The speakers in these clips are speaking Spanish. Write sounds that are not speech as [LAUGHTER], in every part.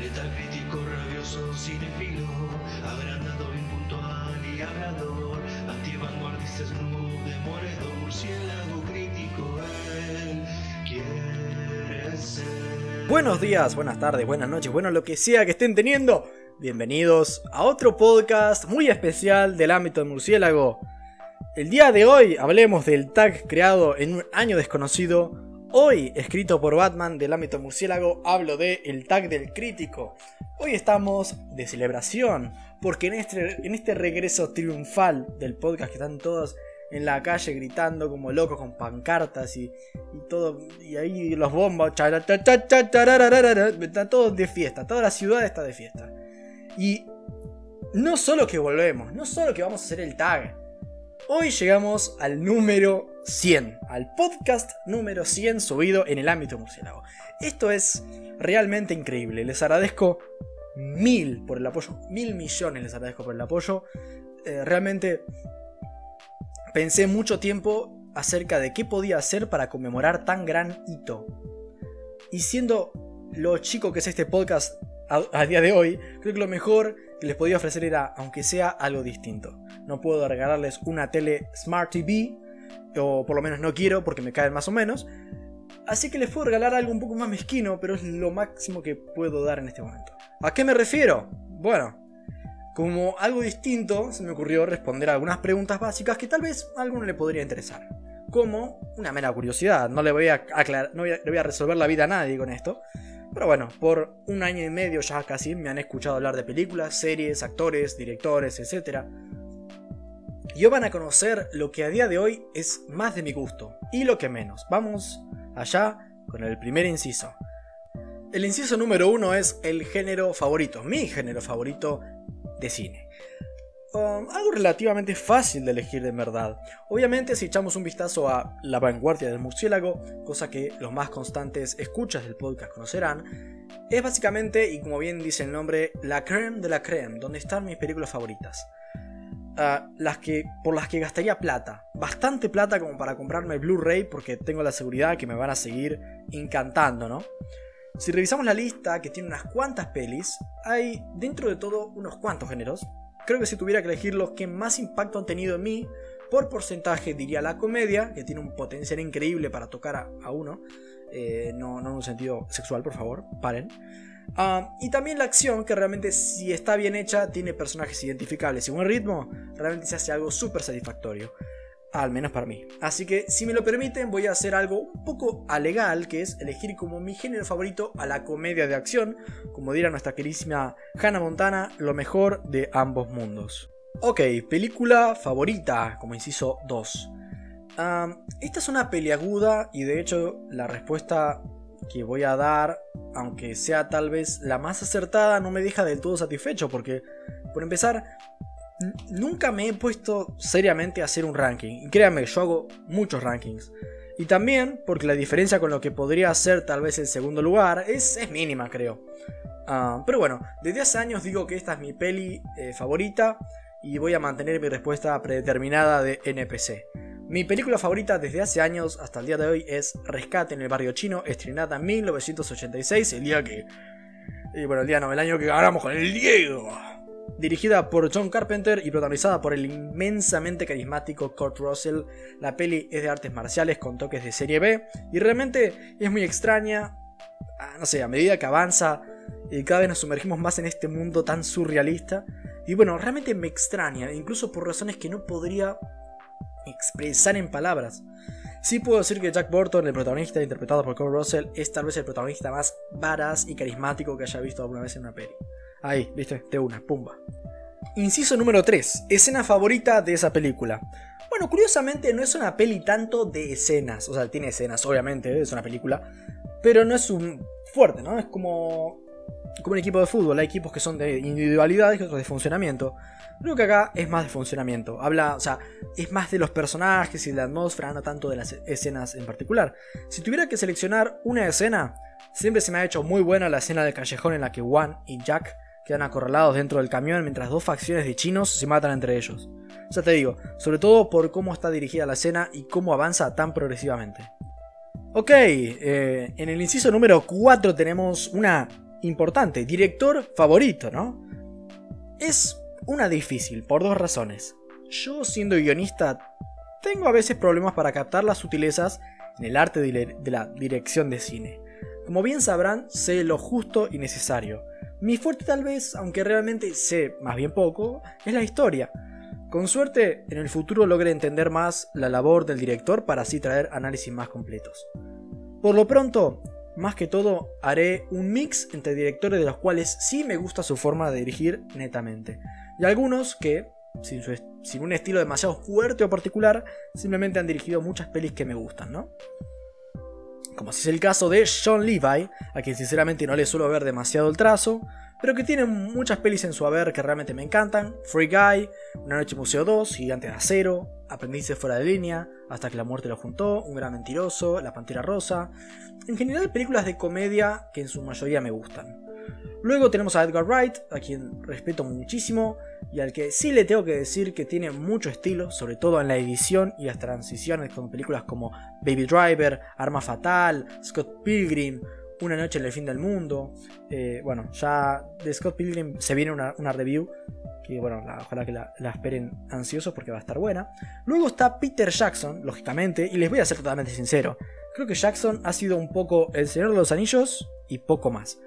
Letal crítico, rabioso, agrandado, y murciélago crítico, él quiere ser. Buenos días, buenas tardes, buenas noches, bueno, lo que sea que estén teniendo. Bienvenidos a otro podcast muy especial del ámbito del murciélago. El día de hoy hablemos del tag creado en un año desconocido. Hoy, escrito por Batman del ámbito murciélago, hablo de el tag del crítico. Hoy estamos de celebración, porque en este, en este regreso triunfal del podcast que están todos en la calle gritando como locos con pancartas y, y todo, y ahí los charararara, está todo de fiesta, toda la ciudad está de fiesta. Y no solo que volvemos, no solo que vamos a hacer el tag, hoy llegamos al número 100, al podcast número 100 subido en el ámbito murciélago. Esto es realmente increíble, les agradezco mil por el apoyo, mil millones les agradezco por el apoyo. Eh, realmente pensé mucho tiempo acerca de qué podía hacer para conmemorar tan gran hito. Y siendo lo chico que es este podcast a, día de hoy, creo que lo mejor que les podía ofrecer era, aunque sea algo distinto. No puedo regalarles una tele Smart TV, o por lo menos no quiero porque me caen más o menos. Así que les puedo regalar algo un poco más mezquino, pero es lo máximo que puedo dar en este momento. ¿A qué me refiero? Bueno, como algo distinto, se me ocurrió responder algunas preguntas básicas que tal vez a alguno le podría interesar. Como una mera curiosidad, no le voy a aclarar, no le voy a resolver la vida a nadie con esto. Pero bueno, por un año y medio ya casi me han escuchado hablar de películas, series, actores, directores, etc. Y hoy van a conocer lo que a día de hoy es más de mi gusto y lo que menos. Vamos allá con el primer inciso. El inciso número uno es el género favorito, mi género favorito de cine. Um, algo relativamente fácil de elegir de verdad. Obviamente si echamos un vistazo a La vanguardia del murciélago, cosa que los más constantes escuchas del podcast conocerán, es básicamente, y como bien dice el nombre, la creme de la creme, donde están mis películas favoritas. Uh, las que, por las que gastaría plata, bastante plata como para comprarme Blu-ray porque tengo la seguridad que me van a seguir encantando, ¿no? Si revisamos la lista, que tiene unas cuantas pelis, hay dentro de todo unos cuantos géneros. Creo que si tuviera que elegir los que más impacto han tenido en mí, por porcentaje diría la comedia, que tiene un potencial increíble para tocar a, a uno. Eh, no, no, en un sentido sexual, por favor, paren. Uh, y también la acción, que realmente si está bien hecha, tiene personajes identificables y buen ritmo, realmente se hace algo súper satisfactorio. Al menos para mí. Así que, si me lo permiten, voy a hacer algo un poco alegal, que es elegir como mi género favorito a la comedia de acción, como diría nuestra queridísima Hannah Montana, lo mejor de ambos mundos. Ok, película favorita, como inciso 2. Um, esta es una peliaguda y de hecho la respuesta que voy a dar, aunque sea tal vez la más acertada, no me deja del todo satisfecho porque, por empezar, nunca me he puesto seriamente a hacer un ranking. Y créanme, yo hago muchos rankings. Y también porque la diferencia con lo que podría ser tal vez el segundo lugar es, mínima, creo. Uh, pero bueno, desde hace años digo que esta es mi peli eh, favorita y voy a mantener mi respuesta predeterminada de NPC. Mi película favorita desde hace años hasta el día de hoy es Rescate en el barrio chino, estrenada en 1986, el día que... Y bueno, el día no, el año que ganamos con el Diego. Dirigida por John Carpenter y protagonizada por el inmensamente carismático Kurt Russell, la peli es de artes marciales con toques de serie B y realmente es muy extraña. No sé, a medida que avanza y cada vez nos sumergimos más en este mundo tan surrealista. Y bueno, realmente me extraña, incluso por razones que no podría expresar en palabras. Sí puedo decir que Jack Burton, el protagonista interpretado por Kurt Russell, es tal vez el protagonista más varaz y carismático que haya visto alguna vez en una peli. Ahí, viste, de una, pumba. Inciso número 3. Escena favorita de esa película. Bueno, curiosamente no es una peli tanto de escenas. O sea, tiene escenas, obviamente, es una película. Pero no es un fuerte, ¿no? Es como, como un equipo de fútbol. Hay equipos que son de individualidad y otros de funcionamiento. Creo que acá es más de funcionamiento. Habla, o sea, es más de los personajes y de la atmósfera, no tanto de las escenas en particular. Si tuviera que seleccionar una escena, siempre se me ha hecho muy buena la escena del callejón en la que Juan y Jack quedan acorralados dentro del camión mientras dos facciones de chinos se matan entre ellos. Ya te digo, sobre todo por cómo está dirigida la escena y cómo avanza tan progresivamente. Ok, eh, en el inciso número 4 tenemos una importante, director favorito, ¿no? Es una difícil, por dos razones. Yo, siendo guionista, tengo a veces problemas para captar las sutilezas en el arte de la dirección de cine. Como bien sabrán, sé lo justo y necesario. Mi fuerte tal vez, aunque realmente sé más bien poco, es la historia. Con suerte, en el futuro logre entender más la labor del director para así traer análisis más completos. Por lo pronto, más que todo, haré un mix entre directores de los cuales sí me gusta su forma de dirigir netamente, y algunos que, sin, sin un estilo demasiado fuerte o particular, simplemente han dirigido muchas pelis que me gustan, ¿no? Como si es el caso de Sean Levi, a quien sinceramente no le suelo ver demasiado el trazo, pero que tiene muchas pelis en su haber que realmente me encantan, Free Guy, Una Noche Museo 2, Gigante de Acero, Aprendices fuera de línea, Hasta que la muerte lo juntó, Un gran mentiroso, La Pantera Rosa, en general películas de comedia que en su mayoría me gustan. Luego tenemos a Edgar Wright, a quien respeto muchísimo y al que sí le tengo que decir que tiene mucho estilo, sobre todo en la edición y las transiciones con películas como Baby Driver, Arma Fatal, Scott Pilgrim, Una Noche en el Fin del Mundo. Eh, bueno, ya de Scott Pilgrim se viene una, review que bueno, ojalá que la, esperen ansiosos porque va a estar buena. Luego está Peter Jackson, lógicamente, y les voy a ser totalmente sincero. Creo que Jackson ha sido un poco El Señor de los Anillos y poco más.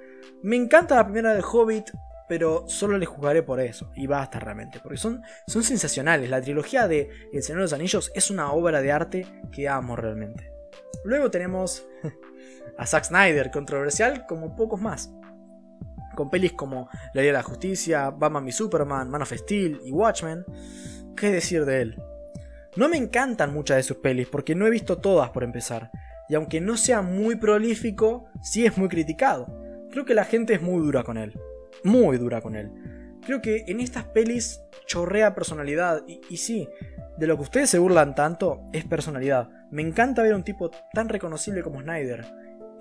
Me encanta la primera del Hobbit, pero solo le jugaré por eso, y basta realmente, porque son, son sensacionales. La trilogía de El Señor de los Anillos es una obra de arte que amo realmente. Luego tenemos [LAUGHS] a Zack Snyder, controversial como pocos más. Con pelis como La Ley de la Justicia, Batman y Superman, Man of Steel y Watchmen. ¿Qué decir de él? No me encantan muchas de sus pelis porque no he visto todas por empezar. Y aunque no sea muy prolífico, sí es muy criticado. Creo que la gente es muy dura con él. Muy dura con él. Creo que en estas pelis chorrea personalidad. Y, sí, de lo que ustedes se burlan tanto es personalidad. Me encanta ver a un tipo tan reconocible como Snyder.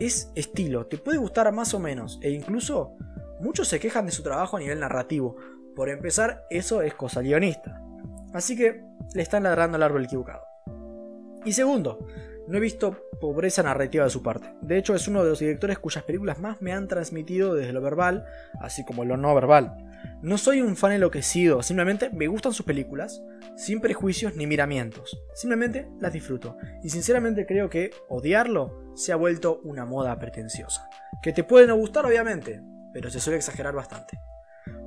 Es estilo, te puede gustar más o menos. E incluso muchos se quejan de su trabajo a nivel narrativo. Por empezar, eso es cosa guionista. Así que le están ladrando al árbol equivocado. Y segundo, no he visto pobreza narrativa de su parte. De hecho, es uno de los directores cuyas películas más me han transmitido desde lo verbal, así como lo no verbal. No soy un fan enloquecido, simplemente me gustan sus películas, sin prejuicios ni miramientos. Simplemente las disfruto. Y sinceramente creo que odiarlo se ha vuelto una moda pretenciosa. Que te puede no gustar, obviamente, pero se suele exagerar bastante.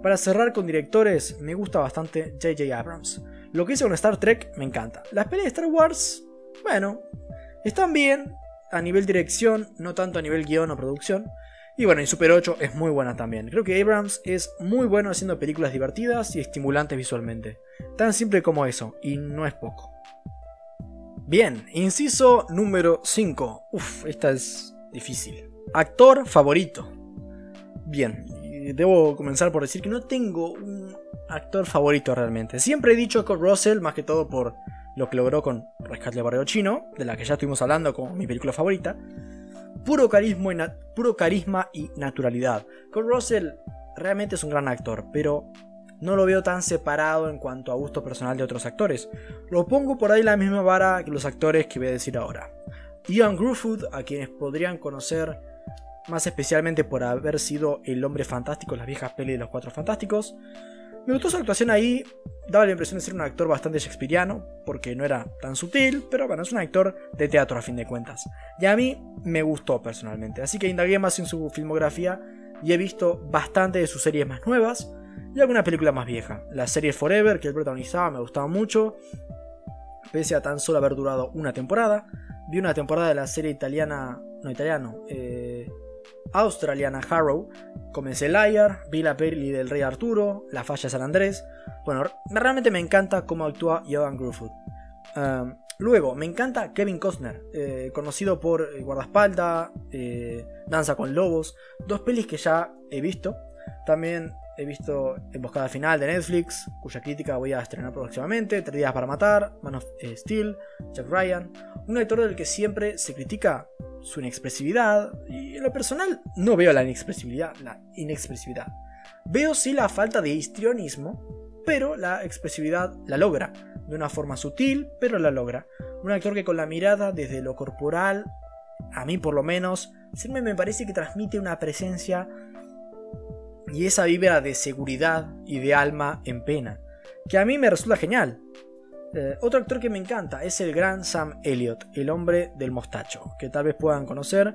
Para cerrar con directores, me gusta bastante J.J. Abrams. Lo que hizo con Star Trek me encanta. Las pelis de Star Wars, bueno, están bien a nivel dirección, no tanto a nivel guion o producción. Y bueno, y Super 8 es muy buena también. Creo que Abrams es muy bueno haciendo películas divertidas y estimulantes visualmente. Tan simple como eso, y no es poco. Bien, inciso número 5. Uf, esta es difícil. Actor favorito. Bien, debo comenzar por decir que no tengo un actor favorito realmente. Siempre he dicho Kurt Russell, más que todo por lo que logró con Rescate del Barrio Chino, de la que ya estuvimos hablando como mi película favorita. Puro carisma y, puro carisma y naturalidad. Con Russell realmente es un gran actor, pero no lo veo tan separado en cuanto a gusto personal de otros actores. Lo pongo por ahí la misma vara que los actores que voy a decir ahora. Ian Gruffudd, a quienes podrían conocer más especialmente por haber sido el hombre fantástico en las viejas pelis de los Cuatro Fantásticos. Me gustó su actuación ahí, daba la impresión de ser un actor bastante shakespeariano, porque no era tan sutil, pero bueno, es un actor de teatro a fin de cuentas. Y a mí me gustó personalmente, así que indagué más en su filmografía y he visto bastante de sus series más nuevas y alguna película más vieja. La serie Forever, que él protagonizaba, me gustaba mucho, pese a tan solo haber durado una temporada. Vi una temporada de la serie italiana, no italiano, eh, australiana Harrow, comencé Liar, vi la peli del Rey Arturo, La Falla San Andrés. Bueno, realmente me encanta cómo actúa Johan Gruffudd. luego, me encanta Kevin Costner, eh, conocido por eh, Guardaespaldas, eh, Danza con Lobos, dos pelis que ya he visto. También he visto Emboscada Final de Netflix, cuya crítica voy a estrenar próximamente, Tres días para matar, Man of Steel, Jack Ryan, un actor del que siempre se critica su inexpresividad, y en lo personal no veo la inexpresividad, la inexpresividad. Veo sí la falta de histrionismo, pero la expresividad la logra, de una forma sutil, pero la logra. Un actor que con la mirada desde lo corporal, a mí por lo menos, siempre me parece que transmite una presencia y esa vibra de seguridad y de alma en pena, que a mí me resulta genial. Eh, otro actor que me encanta es el gran Sam Elliott, el hombre del mostacho, que tal vez puedan conocer,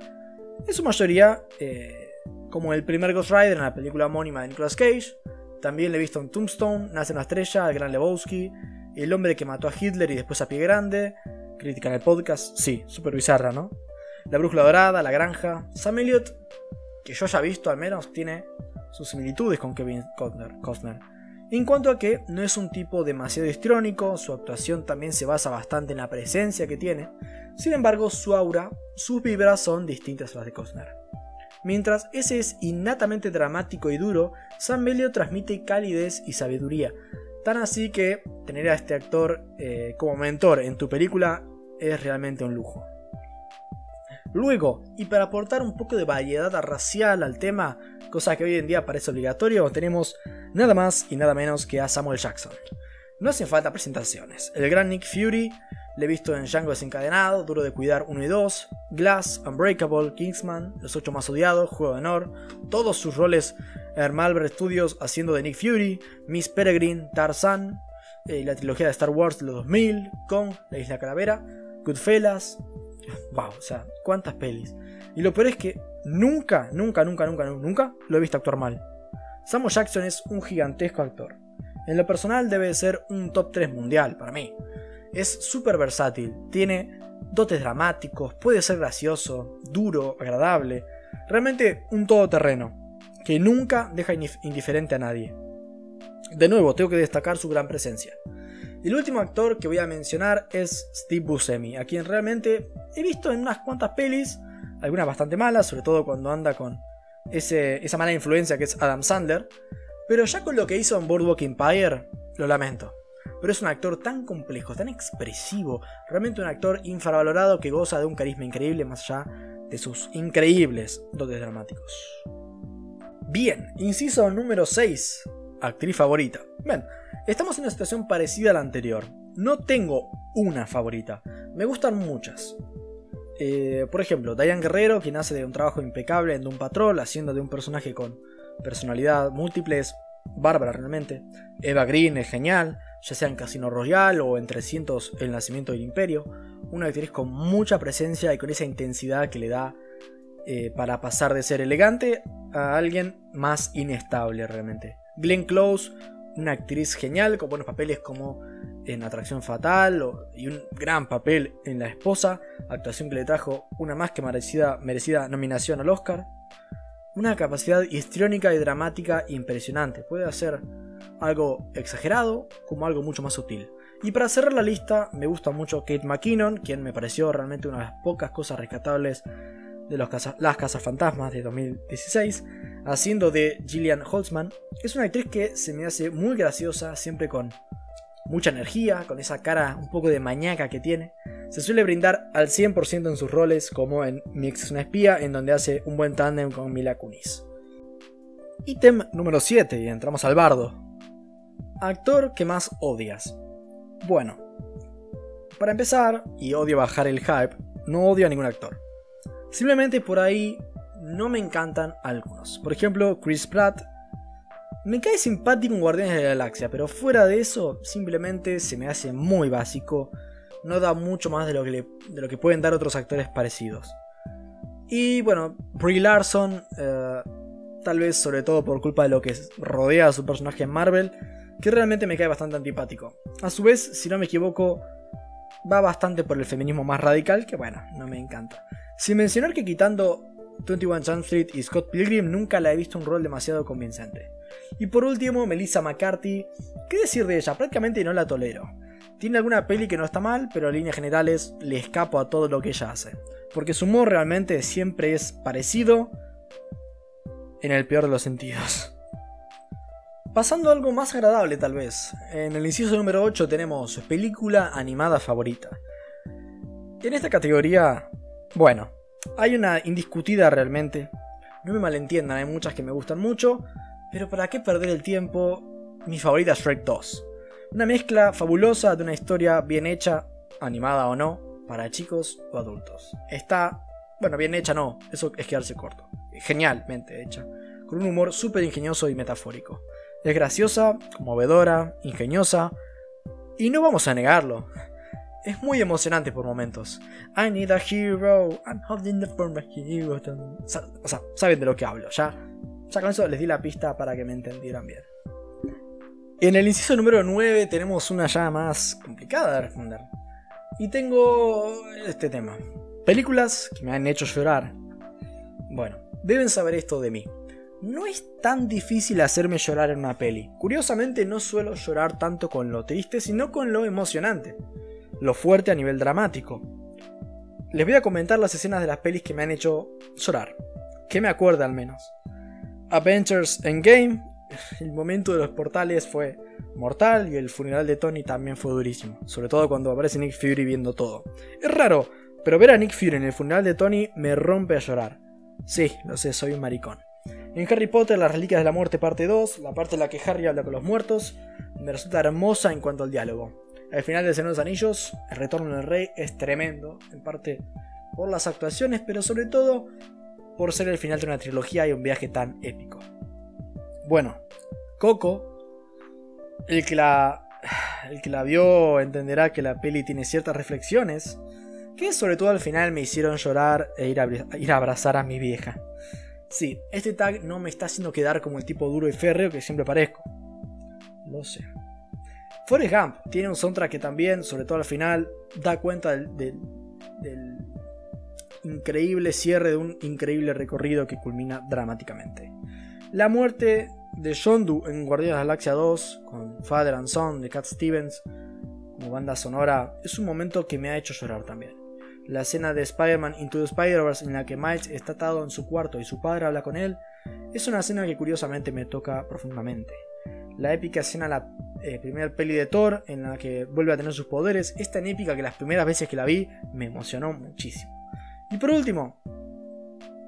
en su mayoría eh, como el primer Ghost Rider en la película homónima de Nicolas Cage, también le he visto en Tombstone, Nace una estrella, el gran Lebowski, el hombre que mató a Hitler y después a Pie Grande, crítica en el podcast, sí, super bizarra, ¿no? La brújula dorada, la granja, Sam Elliott, que yo haya visto al menos, tiene sus similitudes con Kevin Costner. En cuanto a que no es un tipo demasiado histrónico, su actuación también se basa bastante en la presencia que tiene, sin embargo su aura, sus vibras son distintas a las de Costner. Mientras ese es innatamente dramático y duro, Sam Melio transmite calidez y sabiduría, tan así que tener a este actor eh, como mentor en tu película es realmente un lujo. Luego, y para aportar un poco de variedad racial al tema, cosa que hoy en día parece obligatorio, tenemos nada más y nada menos que a Samuel Jackson. No hacen falta presentaciones. El gran Nick Fury, le he visto en Django desencadenado, Duro de Cuidar 1 y 2, Glass, Unbreakable, Kingsman, Los 8 más odiados, Juego de Honor, todos sus roles en Marvel Studios haciendo de Nick Fury, Miss Peregrine, Tarzan, eh, la trilogía de Star Wars de los 2000, Kong, La Isla Calavera, Goodfellas, wow, o sea, cuántas pelis. Y lo peor es que nunca, nunca, nunca, nunca, nunca lo he visto actuar mal. Samuel Jackson es un gigantesco actor. En lo personal debe ser un top 3 mundial para mí. Es súper versátil, tiene dotes dramáticos, puede ser gracioso, duro, agradable. Realmente un todoterreno, que nunca deja indiferente a nadie. De nuevo, tengo que destacar su gran presencia. El último actor que voy a mencionar es Steve Buscemi, a quien realmente he visto en unas cuantas pelis, algunas bastante malas, sobre todo cuando anda con esa mala influencia que es Adam Sandler, pero ya con lo que hizo en Boardwalk Empire, lo lamento. Pero es un actor tan complejo, tan expresivo, realmente un actor infravalorado que goza de un carisma increíble más allá de sus increíbles dotes dramáticos. Bien, inciso número 6, actriz favorita. Estamos en una situación parecida a la anterior. No tengo una favorita, me gustan muchas. Eh, por ejemplo, Diane Guerrero, quien hace de un trabajo impecable en Doom Patrol, haciendo de un personaje con personalidad múltiple, es bárbara realmente. Eva Green es genial, ya sea en Casino Royale o en 300 El Nacimiento del Imperio. Una actriz con mucha presencia y con esa intensidad que le da eh, para pasar de ser elegante a alguien más inestable realmente. Glenn Close, una actriz genial con buenos papeles como en Atracción Fatal y un gran papel en La Esposa, actuación que le trajo una más que merecida, merecida nominación al Oscar. Una capacidad histriónica y dramática impresionante, puede hacer algo exagerado como algo mucho más sutil. Y para cerrar la lista, me gusta mucho Kate McKinnon, quien me pareció realmente una de las pocas cosas rescatables de los Las Casas Fantasmas de 2016, haciendo de Gillian Holtzman. Es una actriz que se me hace muy graciosa, siempre con mucha energía, con esa cara un poco de mañaca que tiene. Se suele brindar al 100% en sus roles, como en Mi ex es una espía, en donde hace un buen tándem con Mila Kunis. Ítem número 7, y entramos al bardo. Actor que más odias. Bueno, para empezar, y odio bajar el hype, no odio a ningún actor. Simplemente por ahí no me encantan algunos. Por ejemplo, Chris Pratt. Me cae simpático en Guardianes de la Galaxia, pero fuera de eso, simplemente se me hace muy básico. No da mucho más de lo que, de lo que pueden dar otros actores parecidos. Y bueno, Brie Larson, eh, tal vez sobre todo por culpa de lo que rodea a su personaje en Marvel, que realmente me cae bastante antipático. A su vez, si no me equivoco, va bastante por el feminismo más radical, que bueno, no me encanta. Sin mencionar que quitando 21 Jump Street y Scott Pilgrim nunca la he visto un rol demasiado convincente. Y por último, Melissa McCarthy. ¿Qué decir de ella? Prácticamente no la tolero. Tiene alguna peli que no está mal, pero en líneas generales le escapo a todo lo que ella hace. Porque su humor realmente siempre es parecido en el peor de los sentidos. Pasando a algo más agradable tal vez. En el inciso número 8 tenemos película animada favorita. En esta categoría bueno, hay una indiscutida realmente. No me malentiendan, hay muchas que me gustan mucho, pero ¿para qué perder el tiempo? Mi favorita es Shrek 2. Una mezcla fabulosa de una historia bien hecha, animada o no, para chicos o adultos. Está, bueno, bien hecha no, eso es quedarse corto. Genialmente hecha. Con un humor súper ingenioso y metafórico. Es graciosa, conmovedora, ingeniosa, y no vamos a negarlo. Es muy emocionante por momentos. I need a hero, I'm holding the form of hero. O sea, saben de lo que hablo. Ya, ya con eso les di la pista para que me entendieran bien. En el inciso número 9 tenemos una ya más complicada de responder. Y tengo este tema. Películas que me han hecho llorar. Bueno, deben saber esto de mí. No es tan difícil hacerme llorar en una peli. Curiosamente no suelo llorar tanto con lo triste, sino con lo emocionante. Lo fuerte a nivel dramático. Les voy a comentar las escenas de las pelis que me han hecho llorar. Que me acuerda al menos. Avengers Endgame. [LAUGHS] El momento de los portales fue mortal y el funeral de Tony también fue durísimo. Sobre todo cuando aparece Nick Fury viendo todo. Es raro, pero ver a Nick Fury en el funeral de Tony me rompe a llorar. Sí, lo sé, soy un maricón. En Harry Potter, las Reliquias de la Muerte parte 2, la parte en la que Harry habla con los muertos, me resulta hermosa en cuanto al diálogo. Al final de Señor de los Anillos, el retorno del rey es tremendo, en parte por las actuaciones, pero sobre todo por ser el final de una trilogía y un viaje tan épico. Bueno, Coco, el que la, el que la vio entenderá que la peli tiene ciertas reflexiones que sobre todo al final me hicieron llorar e ir a, ir a abrazar a mi vieja. Sí, este tag no me está haciendo quedar como el tipo duro y férreo que siempre parezco. Lo sé. Forrest Gump tiene un soundtrack que también, sobre todo al final, da cuenta del, increíble cierre de un increíble recorrido que culmina dramáticamente. La muerte de Shondu en Guardianes de la Galaxia 2, con Father and Son de Cat Stevens como banda sonora, es un momento que me ha hecho llorar también. La escena de Spider-Man Into the Spider-Verse en la que Miles está atado en su cuarto y su padre habla con él, es una escena que curiosamente me toca profundamente. La épica escena, la eh, primera peli de Thor, en la que vuelve a tener sus poderes, es tan épica que las primeras veces que la vi me emocionó muchísimo. Y por último,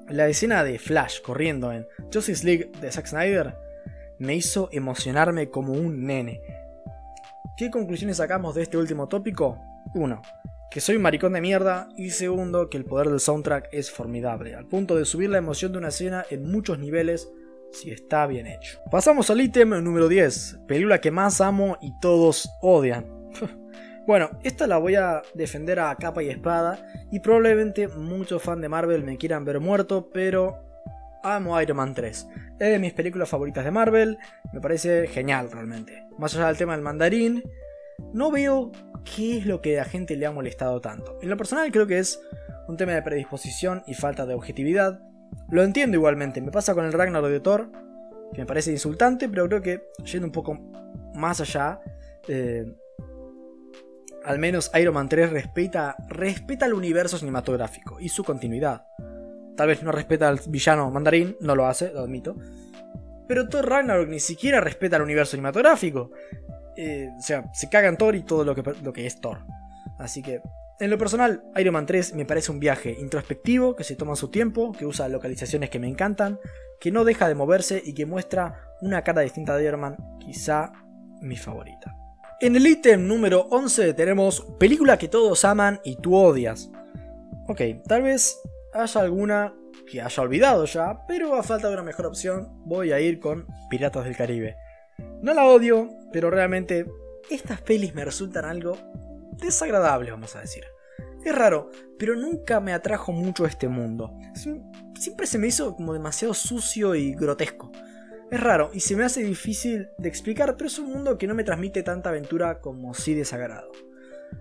la escena de Flash corriendo en Justice League de Zack Snyder me hizo emocionarme como un nene. ¿Qué conclusiones sacamos de este último tópico? 1 que soy un maricón de mierda y segundo que el poder del soundtrack es formidable, al punto de subir la emoción de una escena en muchos niveles si está bien hecho. Pasamos al ítem número 10, película que más amo y todos odian. [LAUGHS] bueno, esta la voy a defender a capa y espada y probablemente muchos fans de Marvel me quieran ver muerto, pero amo Iron Man 3. Es de mis películas favoritas de Marvel, me parece genial realmente. Más allá del tema del mandarín, no veo qué es lo que a la gente le ha molestado tanto. En lo personal creo que es un tema de predisposición y falta de objetividad. Lo entiendo igualmente, me pasa con el Ragnarok de Thor, que me parece insultante, pero creo que yendo un poco más allá, eh, al menos Iron Man 3 respeta, respeta el universo cinematográfico y su continuidad. Tal vez no respeta al villano mandarín, no lo hace, lo admito. Pero Thor Ragnarok ni siquiera respeta el universo cinematográfico. Eh, o sea, se cagan Thor y todo lo que, lo que es Thor. Así que, en lo personal, Iron Man 3 me parece un viaje introspectivo, que se toma su tiempo, que usa localizaciones que me encantan, que no deja de moverse y que muestra una cara distinta de Iron Man, quizá mi favorita. En el ítem número 11 tenemos película que todos aman y tú odias. Ok, tal vez haya alguna que haya olvidado ya, pero a falta de una mejor opción voy a ir con Piratas del Caribe. No la odio, pero realmente estas pelis me resultan algo desagradable, vamos a decir. Es raro, pero nunca me atrajo mucho este mundo. Siempre se me hizo como demasiado sucio y grotesco. Es raro y se me hace difícil de explicar, pero es un mundo que no me transmite tanta aventura como sí desagrado.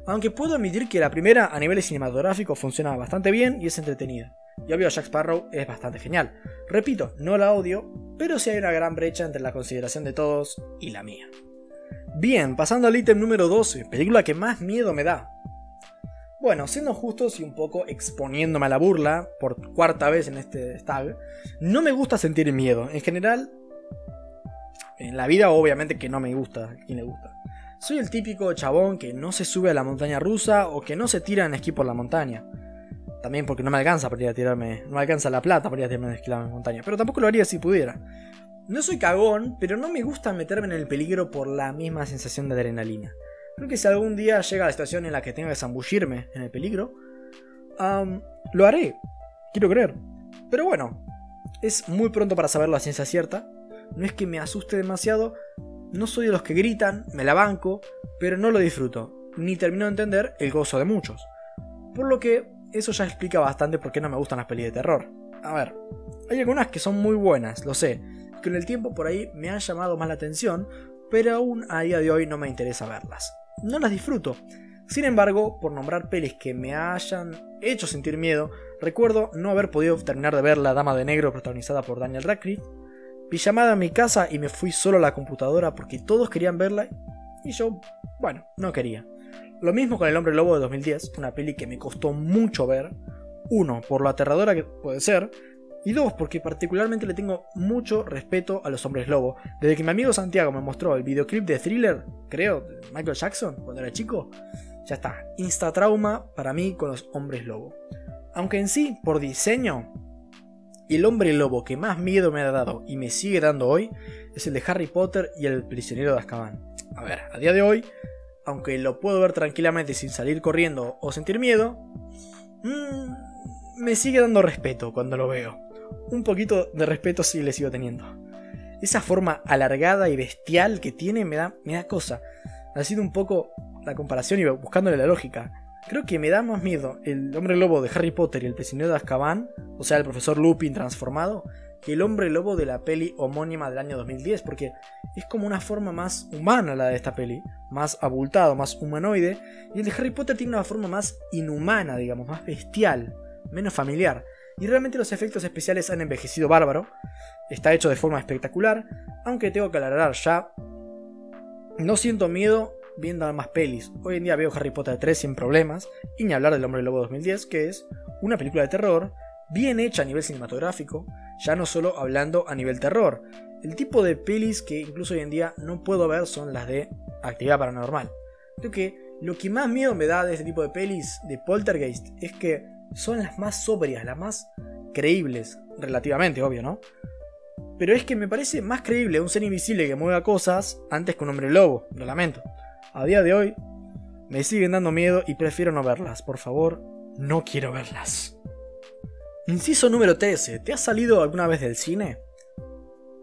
Aunque puedo admitir que la primera a nivel cinematográfico funciona bastante bien y es entretenida. Y obvio Jack Sparrow es bastante genial. Repito, no la odio, pero sí hay una gran brecha entre la consideración de todos y la mía. Bien, pasando al ítem número 12, película que más miedo me da. Bueno, siendo justos y un poco exponiéndome a la burla, por cuarta vez en este tag, no me gusta sentir miedo. En general, en la vida obviamente que no me gusta, a quien le gusta. Soy el típico chabón que no se sube a la montaña rusa o que no se tira en esquí por la montaña. También porque no me alcanza para ir a tirarme, no me alcanza la plata para ir a tirarme en esquí la montaña. Pero tampoco lo haría si pudiera. No soy cagón, pero no me gusta meterme en el peligro por la misma sensación de adrenalina. Creo que si algún día llega la situación en la que tenga que zambullirme en el peligro, lo haré. Quiero creer. Pero bueno, es muy pronto para saber la ciencia cierta. No es que me asuste demasiado, no soy de los que gritan, me la banco, pero no lo disfruto, ni termino de entender el gozo de muchos. Por lo que eso ya explica bastante por qué no me gustan las pelis de terror. A ver, hay algunas que son muy buenas, lo sé, que en el tiempo por ahí me han llamado más la atención, pero aún a día de hoy no me interesa verlas. No las disfruto. Sin embargo, por nombrar pelis que me hayan hecho sentir miedo, recuerdo no haber podido terminar de ver La Dama de Negro protagonizada por Daniel Radcliffe, llamada a mi casa y me fui solo a la computadora porque todos querían verla y yo, bueno, no quería. Lo mismo con El Hombre Lobo de 2010, una peli que me costó mucho ver. Uno, por lo aterradora que puede ser. Y dos, porque particularmente le tengo mucho respeto a los hombres lobo. Desde que mi amigo Santiago me mostró el videoclip de Thriller, creo, Michael Jackson, cuando era chico, ya está, insta trauma para mí con los hombres lobo. Aunque en sí, por diseño, el hombre lobo que más miedo me ha dado y me sigue dando hoy es el de Harry Potter y el prisionero de Azkaban. A ver, a día de hoy, aunque lo puedo ver tranquilamente sin salir corriendo o sentir miedo, mmm, me sigue dando respeto cuando lo veo. Un poquito de respeto sí le sigo teniendo. Esa forma alargada y bestial que tiene me da, me da cosa. Ha sido un poco la comparación y buscándole la lógica. Creo que me da más miedo el hombre lobo de Harry Potter y el prisionero de Azkaban, o sea, el profesor Lupin transformado, que el hombre lobo de la peli homónima del año 2010, porque es como una forma más humana la de esta peli, más abultado, más humanoide, y el de Harry Potter tiene una forma más inhumana, digamos, más bestial, menos familiar. Y realmente los efectos especiales han envejecido bárbaro, está hecho de forma espectacular, aunque tengo que aclarar ya, no siento miedo viendo más pelis. Hoy en día veo Harry Potter 3 sin problemas, y ni hablar del Hombre Lobo 2010, que es una película de terror, bien hecha a nivel cinematográfico, ya no solo hablando a nivel terror. El tipo de pelis que incluso hoy en día no puedo ver son las de actividad paranormal. Creo que lo que más miedo me da de este tipo de pelis de poltergeist es que son las más sobrias, las más creíbles, relativamente, obvio, ¿no? Pero es que me parece más creíble un ser invisible que mueva cosas antes que un hombre lobo, lo lamento. A día de hoy me siguen dando miedo y prefiero no verlas, por favor, no quiero verlas. Inciso número 13. ¿Te has salido alguna vez del cine?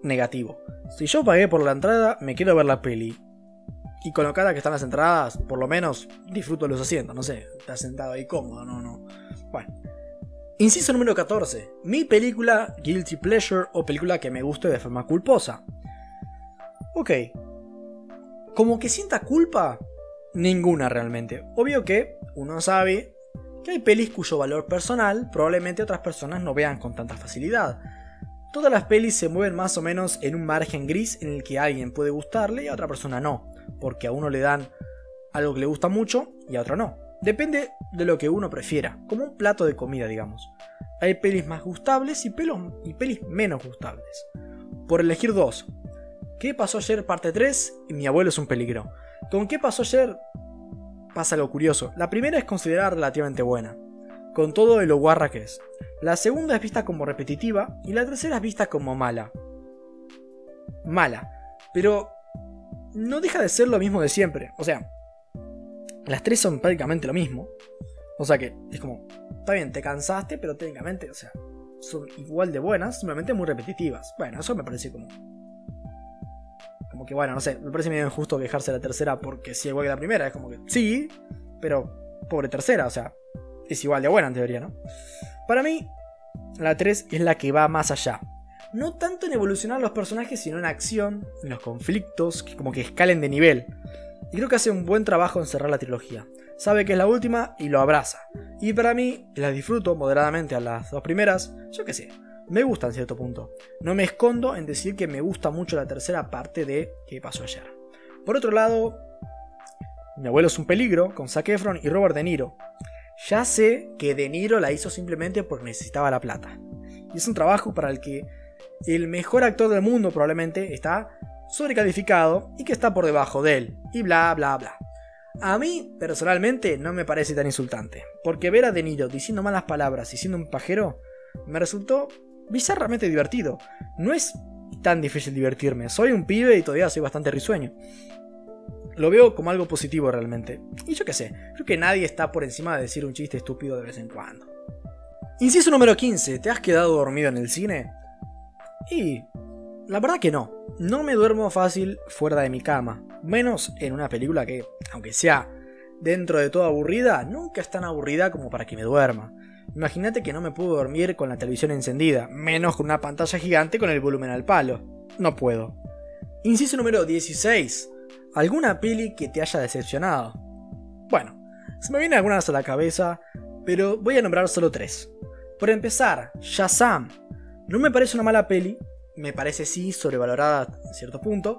Negativo. Si yo pagué por la entrada, me quiero ver la peli. Y con lo cara que están las entradas, por lo menos disfruto los asientos, no sé, estás sentado ahí cómodo, no, no. Bueno. Inciso número 14. Mi película Guilty Pleasure o película que me guste de forma culposa. Ok. Como que sienta culpa, ninguna realmente. Obvio que uno sabe que hay pelis cuyo valor personal probablemente otras personas no vean con tanta facilidad. Todas las pelis se mueven más o menos en un margen gris en el que a alguien puede gustarle y a otra persona no, porque a uno le dan algo que le gusta mucho y a otro no. Depende de lo que uno prefiera, como un plato de comida, digamos. Hay pelis más gustables y, pelis menos gustables. Por elegir dos. ¿Qué pasó ayer parte 3? Y mi abuelo es un peligro. ¿Con qué pasó ayer? pasa algo curioso. La primera es considerada relativamente buena, con todo de lo guarra que es. La segunda es vista como repetitiva y la tercera es vista como mala. Mala, pero no deja de ser lo mismo de siempre. O sea, las tres son prácticamente lo mismo. O sea que es como, está bien, te cansaste, pero técnicamente, o sea, son igual de buenas, simplemente muy repetitivas. Bueno, eso me parece como como que bueno, no sé, me parece medio injusto quejarse de la tercera porque si igual que la primera, es como que sí, pero pobre tercera, o sea, es igual de buena en teoría, ¿no? Para mí, la 3 es la que va más allá. No tanto en evolucionar los personajes, sino en acción, en los conflictos, que como que escalen de nivel. Y creo que hace un buen trabajo en cerrar la trilogía. Sabe que es la última y lo abraza. Y para mí, las disfruto moderadamente a las dos primeras, yo qué sé me gusta en cierto punto. No me escondo en decir que me gusta mucho la tercera parte de ¿Qué pasó ayer? Por otro lado, Mi abuelo es un peligro con Zac Efron y Robert De Niro. Ya sé que De Niro la hizo simplemente porque necesitaba la plata. Y es un trabajo para el que el mejor actor del mundo probablemente está sobrecalificado y que está por debajo de él. Y bla bla bla. A mí, personalmente, no me parece tan insultante. Porque ver a De Niro diciendo malas palabras y siendo un pajero me resultó bizarramente divertido. No es tan difícil divertirme. Soy un pibe y todavía soy bastante risueño. Lo veo como algo positivo realmente. Y yo qué sé, creo que nadie está por encima de decir un chiste estúpido de vez en cuando. Inciso número 15. ¿Te has quedado dormido en el cine? Y la verdad que no. No me duermo fácil fuera de mi cama. Menos en una película que, aunque sea dentro de todo aburrida, nunca es tan aburrida como para que me duerma. Imagínate que no me puedo dormir con la televisión encendida, menos con una pantalla gigante con el volumen al palo. No puedo. Inciso número 16. ¿Alguna peli que te haya decepcionado? Bueno, se me vienen algunas a la cabeza, pero voy a nombrar solo tres. Por empezar, Shazam. No me parece una mala peli, me parece sí sobrevalorada en cierto punto,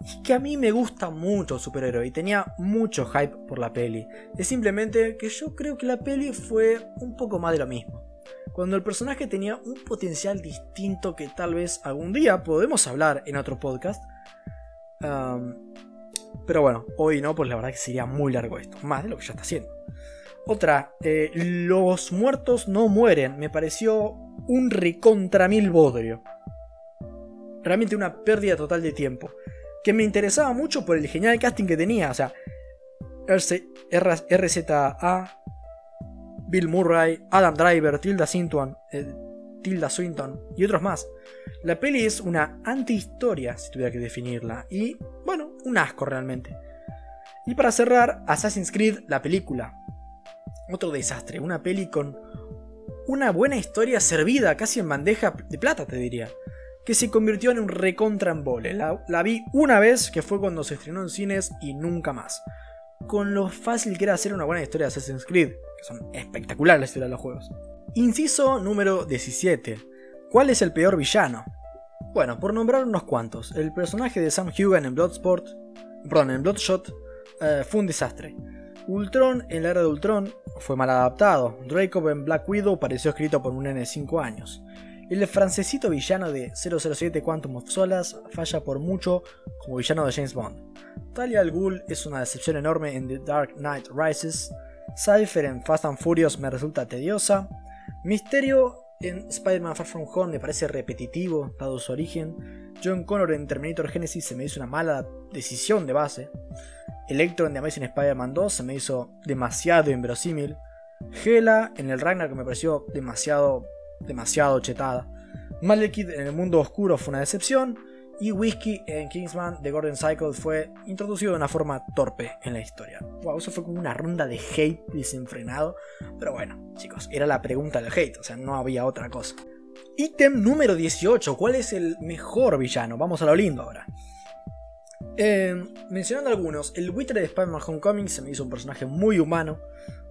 y que a mí me gusta mucho el superhéroe y tenía mucho hype por la peli. Es simplemente que yo creo que la peli fue un poco más de lo mismo. Cuando el personaje tenía un potencial distinto que tal vez algún día podemos hablar en otro podcast. pero bueno, hoy no, pues la verdad que sería muy largo esto, más de lo que ya está haciendo. Otra, eh, Los muertos no mueren, me pareció un recontra mil bodrio. Realmente una pérdida total de tiempo que me interesaba mucho por el genial casting que tenía. O sea, RZA, Bill Murray, Adam Driver, Tilda Swinton, eh, Tilda Swinton y otros más. La peli es una antihistoria, si tuviera que definirla, y bueno, un asco realmente. Y para cerrar, Assassin's Creed, la película. Otro desastre, una peli con una buena historia servida casi en bandeja de plata, te diría que se convirtió en un recontra La, la vi una vez, que fue cuando se estrenó en cines y nunca más. Con lo fácil que era hacer una buena historia de Assassin's Creed, que son espectaculares las historias de los juegos. Inciso número 17. ¿Cuál es el peor villano? Bueno, por nombrar unos cuantos, el personaje de Sam Hugan en Bloodsport, perdón, en Bloodshot, eh, fue un desastre. Ultron en la era de Ultron fue mal adaptado. Draco en Black Widow pareció escrito por un nene de 5 años. El francesito villano de 007 Quantum of Solace falla por mucho como villano de James Bond. Talia al Ghul es una decepción enorme en The Dark Knight Rises. Cypher en Fast and Furious me resulta tediosa. Misterio en Spider-Man Far From Home me parece repetitivo, dado su origen. John Connor en Terminator Genesis se me hizo una mala decisión de base. Electro en The Amazing Spider-Man 2 se me hizo demasiado inverosímil. Hela en el Ragnarok me pareció demasiado demasiado chetada. Malekith en el mundo oscuro fue una decepción. Y Whiskey en Kingsman de Gordon Cycle fue introducido de una forma torpe en la historia. Wow, eso fue como una ronda de hate desenfrenado. Pero bueno, chicos, era la pregunta del hate, o sea, no había otra cosa. Ítem número 18. ¿Cuál es el mejor villano? Vamos a lo lindo ahora. Eh, mencionando algunos, el buitre de Spider-Man Homecoming se me hizo un personaje muy humano.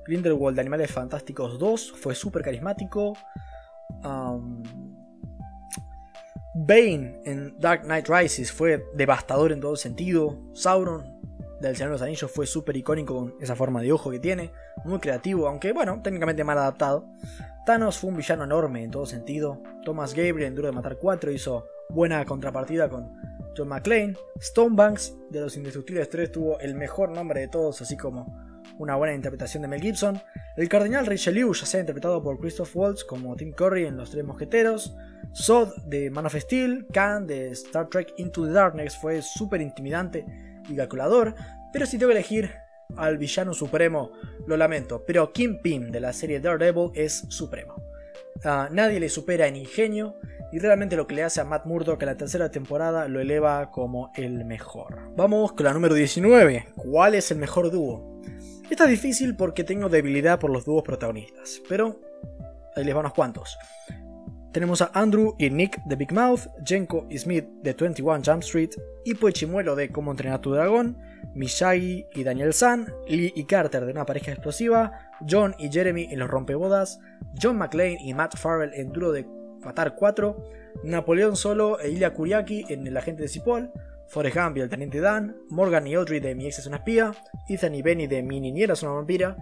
Grindelwald de Animales Fantásticos 2 fue súper carismático. Bane en Dark Knight Rises fue devastador en todo sentido. Sauron del Señor de los Anillos fue súper icónico con esa forma de ojo que tiene. Muy creativo, aunque bueno, técnicamente mal adaptado. Thanos fue un villano enorme en todo sentido. Thomas Gabriel en Duro de Matar 4 hizo buena contrapartida con John McClane. Stonebanks de Los Indestructibles 3 tuvo el mejor nombre de todos, así como una buena interpretación de Mel Gibson. El cardenal Richelieu, ya sea interpretado por Christoph Waltz como Tim Curry en Los Tres Mosqueteros. Sod de Man of Steel, Khan de Star Trek Into the Darkness fue súper intimidante y calculador. Pero si tengo que elegir al villano supremo, lo lamento, pero Kim Pym de la serie Daredevil es supremo. nadie le supera en ingenio y realmente lo que le hace a Matt Murdock en la tercera temporada lo eleva como el mejor. Vamos con la número 19. ¿Cuál es el mejor dúo? Esta es difícil porque tengo debilidad por los dúos protagonistas, pero ahí les van unos cuantos. Tenemos a Andrew y Nick de Big Mouth, Jenko y Smith de 21 Jump Street, Hippo y Chimuelo de Cómo entrenar tu dragón, Miyagi y Daniel San, Lee y Carter de Una pareja explosiva, John y Jeremy en Los rompebodas, John McClane y Matt Farrell en Duro de Matar 4, Napoleón Solo e Ilya Kuriaki en El agente de Cipoll, Forrest Gump y el Teniente Dan, Morgan y Audrey de Mi ex es una espía, Ethan y Benny de Mi niñera es una vampira,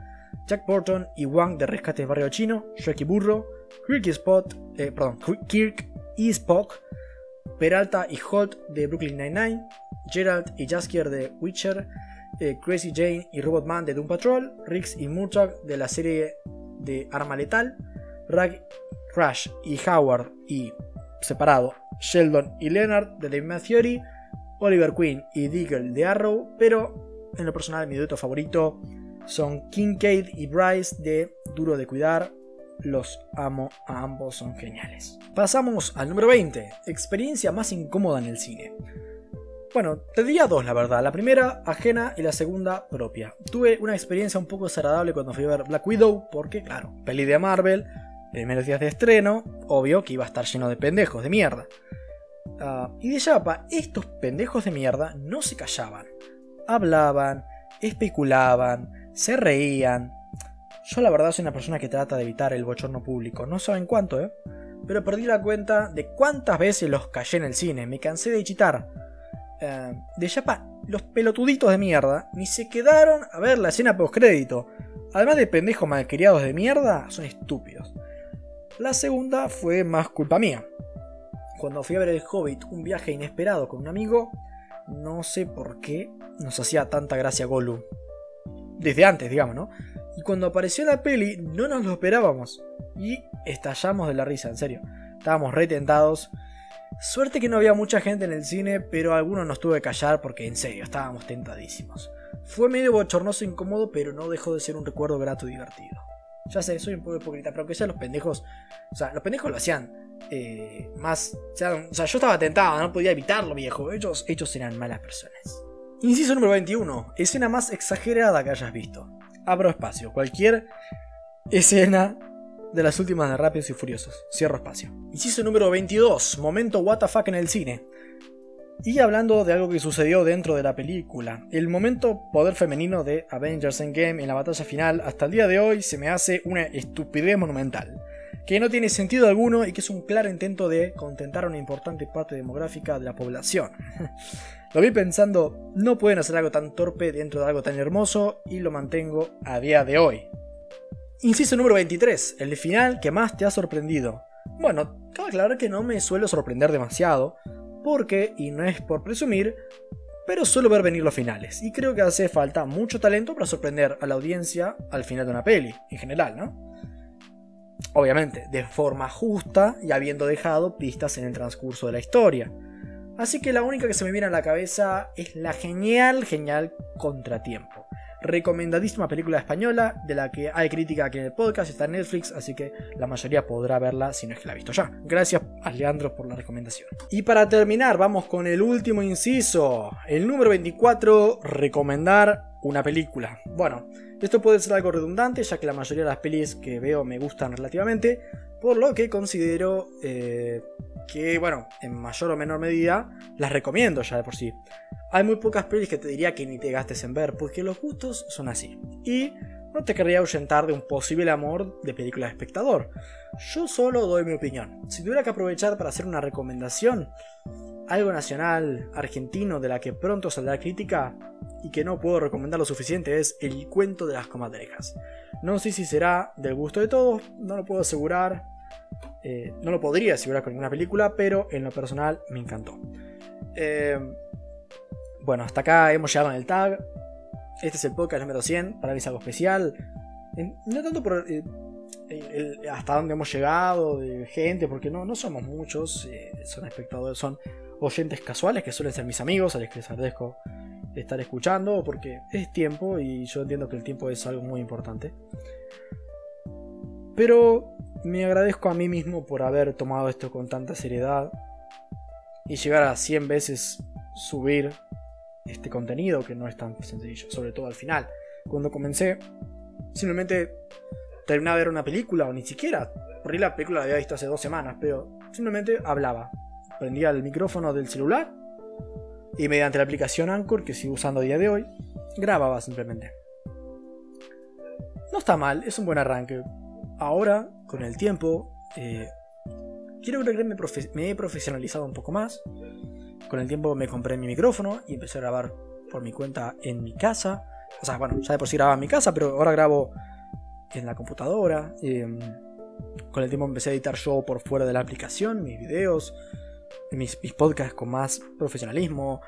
Jack Burton y Wang de Rescate del Barrio Chino, Shrek y Burro, Kirk y Spot, eh, Kirk y Spock, Peralta y Holt de Brooklyn Nine-Nine, Gerald y Jaskier de Witcher, eh, Crazy Jane y Robot Man de Doom Patrol, Riggs y Murtagh de la serie de Arma Letal, Rag, Crash y Howard y separado Sheldon y Leonard de David Theory, Oliver Queen y Deagle de Arrow, pero en lo personal mi dueto favorito son Kincaid y Bryce de Duro de Cuidar, los amo a ambos, son geniales. Pasamos al número 20, experiencia más incómoda en el cine. Bueno, te diría dos, la verdad. La primera, ajena, y la segunda, propia. Tuve una experiencia un poco desagradable cuando fui a ver Black Widow, porque, claro, peli de Marvel, primeros días de estreno, obvio que iba a estar lleno de pendejos de mierda. Ah, y de chapa, estos pendejos de mierda no se callaban. Hablaban, especulaban, se reían. Yo la verdad soy una persona que trata de evitar el bochorno público, no saben cuánto, ¿eh? Pero perdí la cuenta de cuántas veces los callé en el cine, me cansé de chitar. Eh, de chapa, los pelotuditos de mierda ni se quedaron a ver la escena postcrédito. Además de pendejos malcriados de mierda, son estúpidos. La segunda fue más culpa mía. Cuando fui a ver el Hobbit, un viaje inesperado con un amigo, no sé por qué nos hacía tanta gracia Gollum. Desde antes, digamos, ¿no? Y cuando apareció la peli, no nos lo esperábamos. Y estallamos de la risa, en serio. Estábamos retentados. Suerte que no había mucha gente en el cine, pero algunos nos tuve que callar porque en serio, estábamos tentadísimos. Fue medio bochornoso e incómodo, pero no dejó de ser un recuerdo grato y divertido. Ya sé, soy un poco hipócrita, pero que sea los pendejos. O sea, los pendejos lo hacían eh, más. O sea, yo estaba tentado, no podía evitarlo, viejo. Ellos, ellos eran malas personas. Inciso número 21. Escena más exagerada que hayas visto. Abro espacio. Cualquier escena de las últimas de Rápidos y Furiosos. Cierro espacio. Inciso número 22. Momento WTF en el cine. Y hablando de algo que sucedió dentro de la película, el momento poder femenino de Avengers Endgame en la batalla final hasta el día de hoy se me hace una estupidez monumental, que no tiene sentido alguno y que es un claro intento de contentar a una importante parte demográfica de la población. [LAUGHS] lo vi pensando, no pueden hacer algo tan torpe dentro de algo tan hermoso y lo mantengo a día de hoy. Inciso número 23, el final que más te ha sorprendido. Bueno, cabe aclarar que no me suelo sorprender demasiado, porque, y no es por presumir, pero suelo ver venir los finales, y creo que hace falta mucho talento para sorprender a la audiencia al final de una peli, en general, ¿no? Obviamente, de forma justa y habiendo dejado pistas en el transcurso de la historia. Así que la única que se me viene a la cabeza es la genial, genial Contratiempo recomendadísima película española de la que hay crítica aquí en el podcast, está en Netflix, así que la mayoría podrá verla si no es que la ha visto ya. Gracias a Leandro por la recomendación. Y para terminar, vamos con el último inciso, el número 24, recomendar una película. Bueno, esto puede ser algo redundante, ya que la mayoría de las pelis que veo me gustan relativamente, por lo que considero eh, que, bueno, en mayor o menor medida, las recomiendo ya de por sí. Hay muy pocas pelis que te diría que ni te gastes en ver, porque los gustos son así. Y no te querría ahuyentar de un posible amor de película de espectador. Yo solo doy mi opinión. Si tuviera que aprovechar para hacer una recomendación, algo nacional, argentino, de la que pronto saldrá crítica y que no puedo recomendar lo suficiente es El cuento de las comadrejas. No sé si será del gusto de todos, no lo puedo asegurar, eh, no lo podría asegurar con ninguna película, pero en lo personal me encantó. Eh, bueno, hasta acá hemos llegado en el tag. Este es el podcast número 100, para mí es algo especial. No tanto por eh, hasta dónde hemos llegado de gente, porque no, no somos muchos, son espectadores, son oyentes casuales que suelen ser mis amigos, a los que les agradezco estar escuchando, porque es tiempo y yo entiendo que el tiempo es algo muy importante. Pero me agradezco a mí mismo por haber tomado esto con tanta seriedad y llegar a 100 veces subir este contenido que no es tan sencillo, sobre todo al final. Cuando comencé, simplemente terminaba de ver una película o ni siquiera, porque la película la había visto hace dos semanas, pero simplemente hablaba. Prendía el micrófono del celular y mediante la aplicación Anchor, que sigo usando a día de hoy, grababa simplemente. No está mal, es un buen arranque. Ahora con el tiempo, eh, quiero creer que me, he profesionalizado un poco más. Con el tiempo me compré mi micrófono y empecé a grabar por mi cuenta en mi casa. O sea, bueno, ya de por sí grababa en mi casa, pero ahora grabo en la computadora. Em, con el tiempo empecé a editar yo por fuera de la aplicación, mis videos, mis, mis podcasts con más profesionalismo.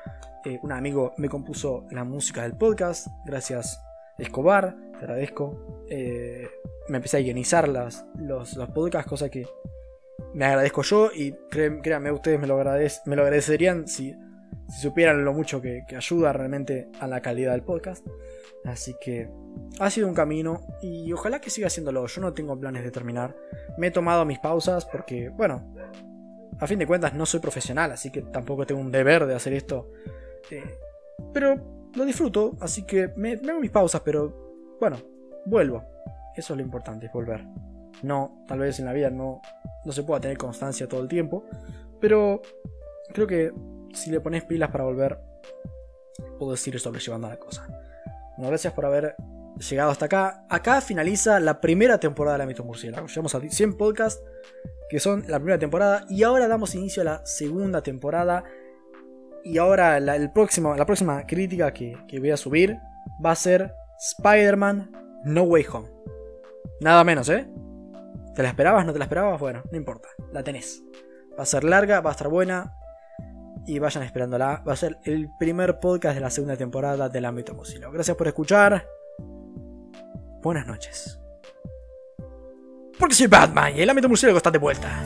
Eh, un amigo me compuso la música del podcast, gracias Escobar, te agradezco. Eh, me empecé a guionizar las, los, los podcasts, cosa que me agradezco yo y créanme, ustedes me lo, me lo agradecerían si, si, supieran lo mucho que, ayuda realmente a la calidad del podcast. Así que ha sido un camino y ojalá que siga haciéndolo. Yo no tengo planes de terminar. Me he tomado mis pausas porque, bueno, a fin de cuentas no soy profesional, así que tampoco tengo un deber de hacer esto. Eh, pero lo disfruto, así que me, hago mis pausas, pero bueno, vuelvo. Eso es lo importante, volver. No, tal vez en la vida no, no se pueda tener constancia todo el tiempo, pero creo que si le pones pilas para volver, puedo ir sobrellevando la cosa. Bueno, gracias por haber llegado hasta acá. Acá finaliza la primera temporada de la Mito Murciélago. Llegamos a 100 podcasts, que son la primera temporada, y ahora damos inicio a la segunda temporada. Y ahora la, el próximo, la próxima crítica que, que voy a subir va a ser Spider-Man No Way Home. Nada menos, ¿eh? ¿Te la esperabas? ¿No te la esperabas? Bueno, no importa, la tenés. Va a ser larga, va a estar buena. Y vayan esperándola. Va a ser el primer podcast de la segunda temporada del ámbito Mozilla. Gracias por escuchar. Buenas noches. Porque soy Batman y el ámbito murciélago está de vuelta.